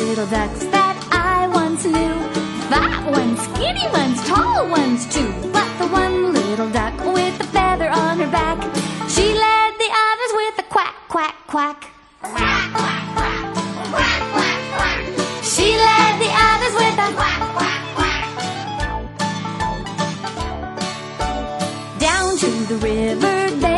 little ducks that I once knew. Fat ones, skinny ones, tall ones too. But the one little duck with the feather on her back, she led the others with a quack, quack, quack. Quack, quack, quack. Quack, quack, quack. She led the others with a quack, quack, quack. Down to the river they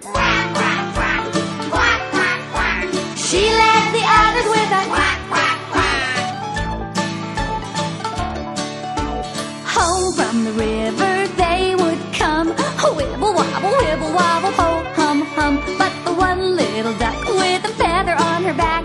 quack. Quack, quack. Quack, quack, quack. She led the others with a quack, quack, quack. Home from the river they would come, wibble wobble, wibble wobble, ho hum hum. But the one little duck with a feather on her back,